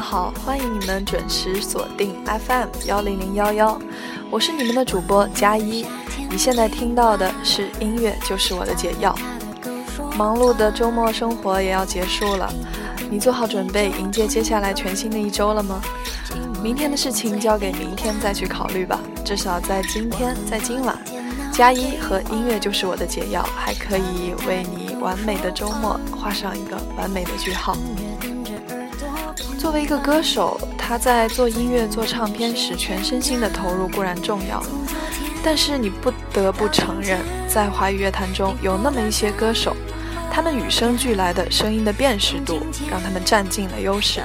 好，欢迎你们准时锁定 FM 幺零零幺幺，我是你们的主播佳一。你现在听到的是音乐，就是我的解药。忙碌的周末生活也要结束了，你做好准备迎接接下来全新的一周了吗？明天的事情交给明天再去考虑吧，至少在今天，在今晚，加一和音乐就是我的解药，还可以为你完美的周末画上一个完美的句号。作为一个歌手，他在做音乐、做唱片时全身心的投入固然重要，但是你不得不承认，在华语乐坛中有那么一些歌手。他们与生俱来的声音的辨识度，让他们占尽了优势。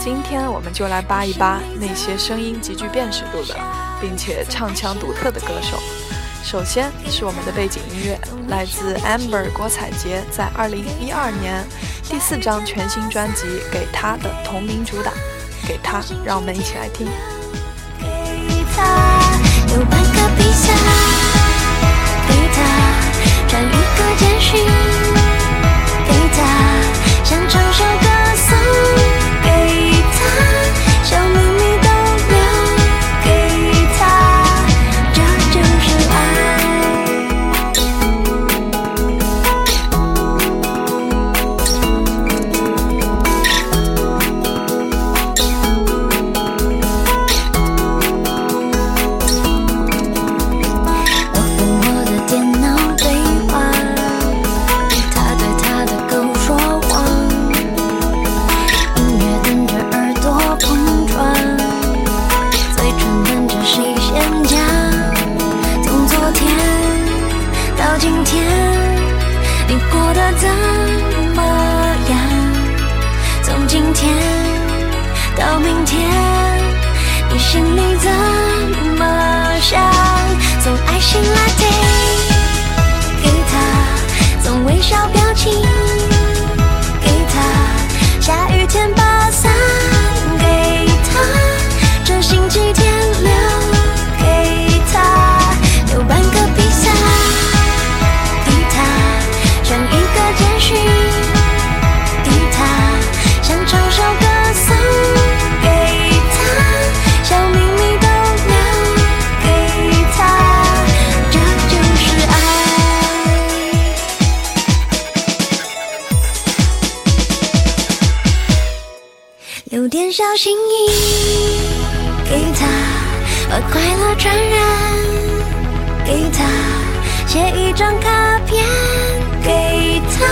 今天我们就来扒一扒那些声音极具辨识度的，并且唱腔独特的歌手。首先是我们的背景音乐，来自 Amber 郭采洁在2012年第四张全新专辑《给他》的同名主打《给他》，让我们一起来听。给他有半个披萨，给他转一个有点小心意给他，把快乐传染给他，写一张卡片给他，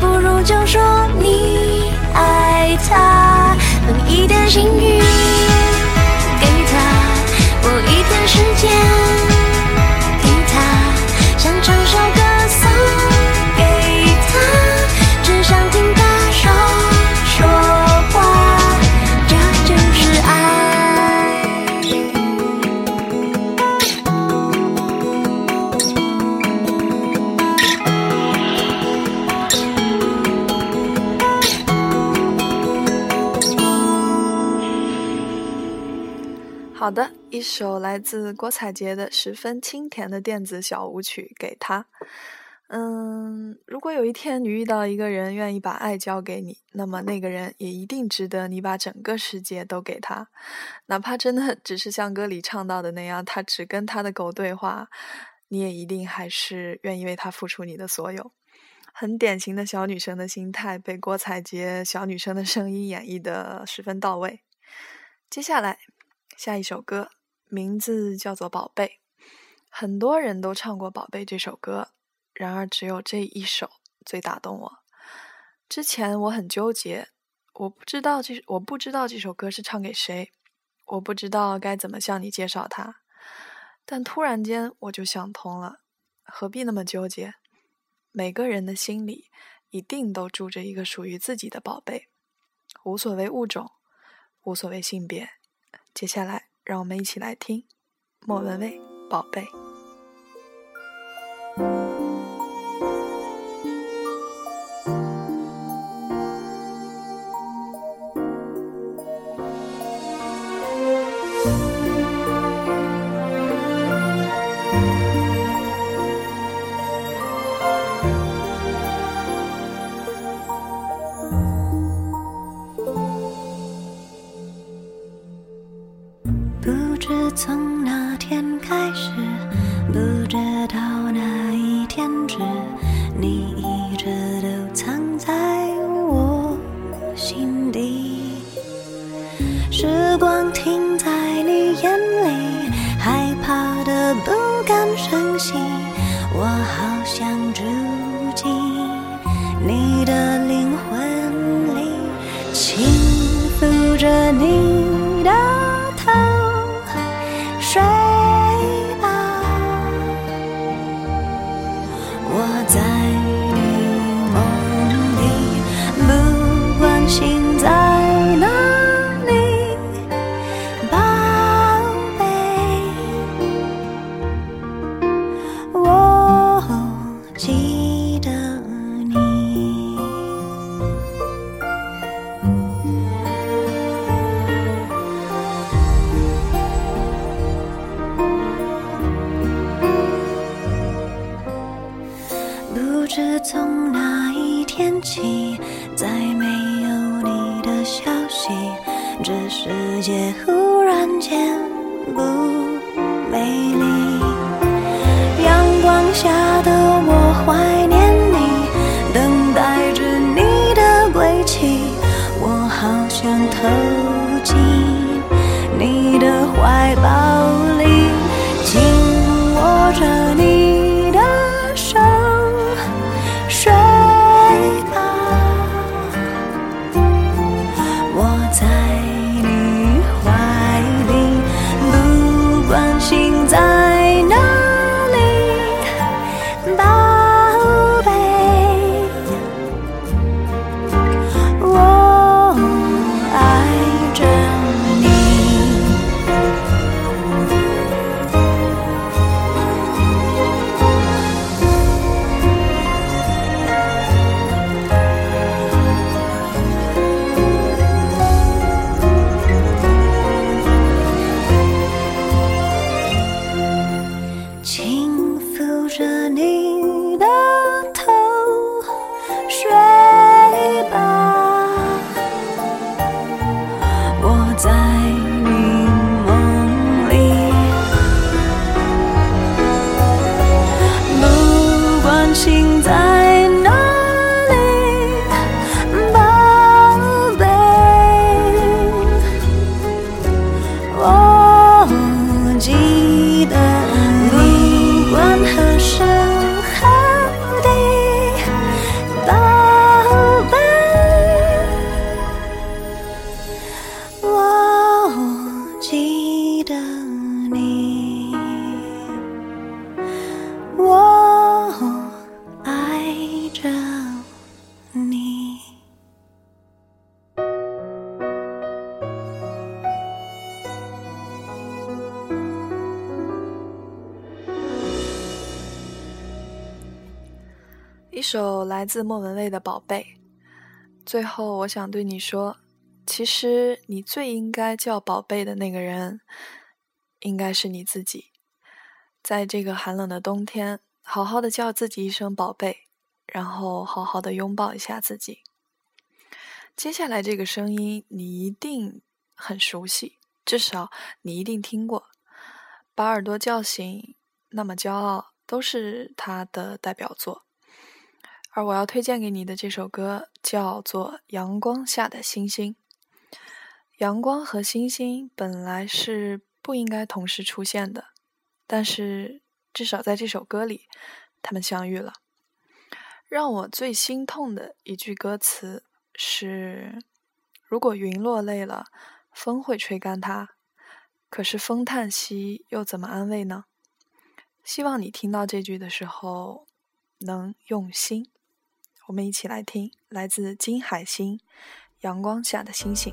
不如就说你爱他，等一点幸运给他，我一点时间给他，想唱。一首来自郭采洁的十分清甜的电子小舞曲，给他。嗯，如果有一天你遇到一个人愿意把爱交给你，那么那个人也一定值得你把整个世界都给他，哪怕真的 只是像歌里唱到的那样，他只跟他的狗对话，你也一定还是愿意为他付出你的所有。很典型的小女生的心态，被郭采洁小女生的声音演绎的十分到位。接下来。下一首歌名字叫做《宝贝》，很多人都唱过《宝贝》这首歌，然而只有这一首最打动我。之前我很纠结，我不知道这我不知道这首歌是唱给谁，我不知道该怎么向你介绍它。但突然间我就想通了，何必那么纠结？每个人的心里一定都住着一个属于自己的宝贝，无所谓物种，无所谓性别。接下来，让我们一起来听莫文蔚《宝贝》。哪一天止，你一直都藏在我心底。时光停首来自莫文蔚的《宝贝》，最后我想对你说，其实你最应该叫宝贝的那个人，应该是你自己。在这个寒冷的冬天，好好的叫自己一声宝贝，然后好好的拥抱一下自己。接下来这个声音你一定很熟悉，至少你一定听过。把耳朵叫醒，那么骄傲，都是他的代表作。而我要推荐给你的这首歌叫做《阳光下的星星》。阳光和星星本来是不应该同时出现的，但是至少在这首歌里，他们相遇了。让我最心痛的一句歌词是：“如果云落泪了，风会吹干它；可是风叹息，又怎么安慰呢？”希望你听到这句的时候，能用心。我们一起来听来自金海心《阳光下的星星》。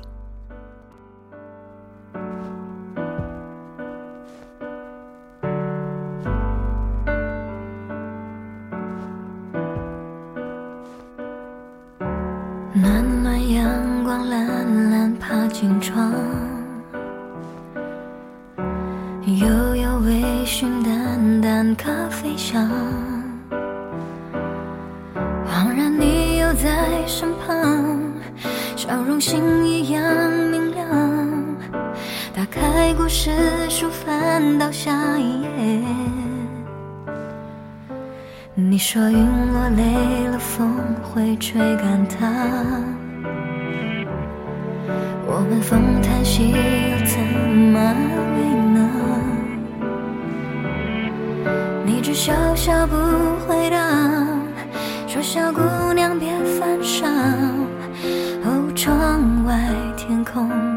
笑容星一样明亮。打开故事书翻到下一页。你说云落累了，风会吹干它。我问风叹息又怎么安慰呢？你只笑笑不回答，说小姑娘别犯傻。空。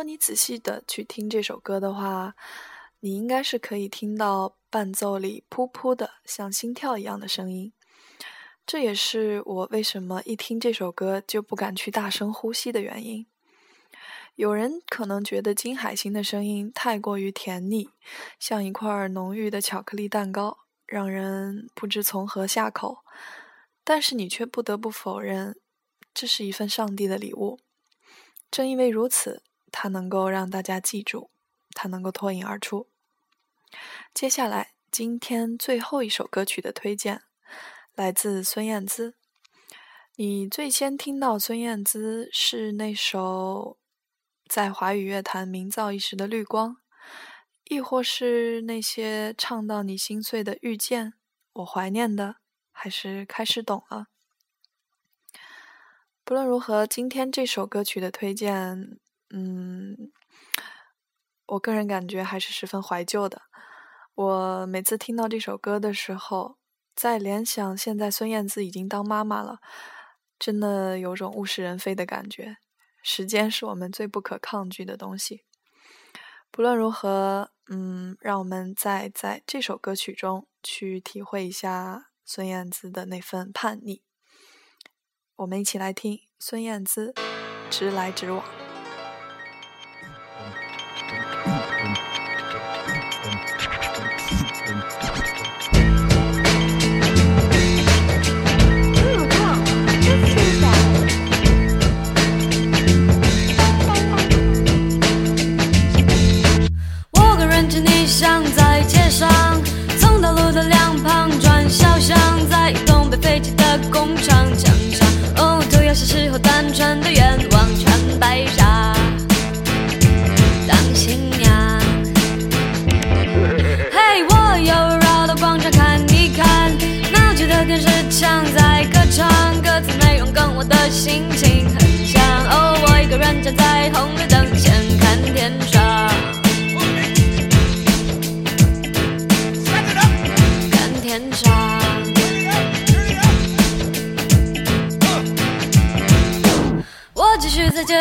果你仔细的去听这首歌的话，你应该是可以听到伴奏里噗噗的像心跳一样的声音。这也是我为什么一听这首歌就不敢去大声呼吸的原因。有人可能觉得金海心的声音太过于甜腻，像一块浓郁的巧克力蛋糕，让人不知从何下口。但是你却不得不否认，这是一份上帝的礼物。正因为如此，它能够让大家记住，它能够脱颖而出。接下来，今天最后一首歌曲的推荐来自孙燕姿。你最先听到孙燕姿是那首在华语乐坛名噪一时的《绿光》，亦或是那些唱到你心碎的《遇见》，我怀念的，还是开始懂了。不论如何，今天这首歌曲的推荐，嗯，我个人感觉还是十分怀旧的。我每次听到这首歌的时候，在联想现在孙燕姿已经当妈妈了，真的有种物是人非的感觉。时间是我们最不可抗拒的东西。不论如何，嗯，让我们再在这首歌曲中去体会一下孙燕姿的那份叛逆。我们一起来听孙燕姿《直来直往》。是时候，单纯的。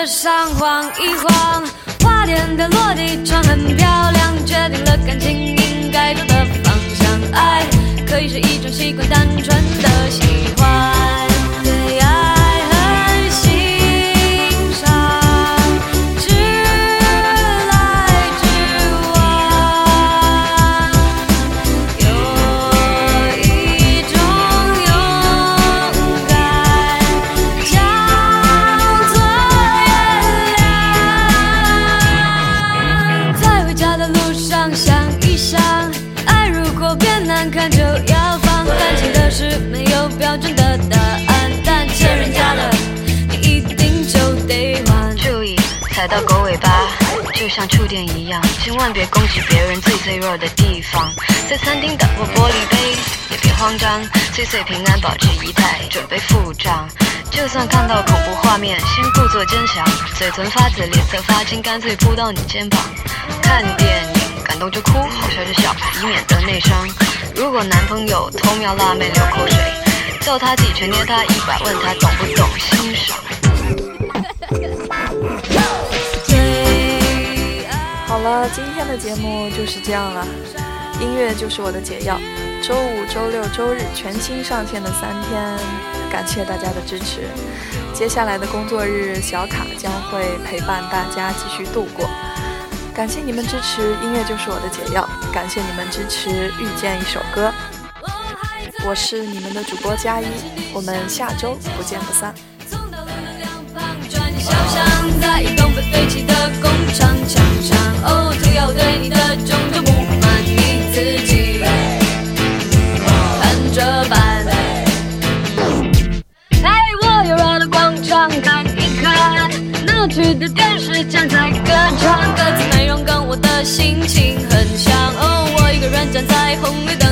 上晃一晃，花店的落地窗很漂亮，决定了感情应该走的方向。爱可以是一种习惯，单纯的喜欢。踩到狗尾巴，就像触电一样，千万别攻击别人最脆弱的地方。在餐厅打破玻璃杯，也别慌张，岁岁平安，保持仪态，准备付账。就算看到恐怖画面，先故作坚强，嘴唇发紫，脸色发青，干脆扑到你肩膀。看电影，感动就哭，好笑就笑，以免得内伤。如果男朋友偷瞄辣妹流口水，叫他几拳，捏他一把，问他懂不懂欣赏。好了，今天的节目就是这样了。音乐就是我的解药。周五、周六、周日全新上线的三天，感谢大家的支持。接下来的工作日，小卡将会陪伴大家继续度过。感谢你们支持，音乐就是我的解药。感谢你们支持，遇见一首歌。我是你们的主播佳一，我们下周不见不散。在东北废弃的工厂墙上，哦，涂鸦对你的种种不满，你自己看着办。嘿，我又绕到广场看一看，闹区的电视墙在歌唱，歌词内容跟我的心情很像。哦，我一个人站在红绿灯。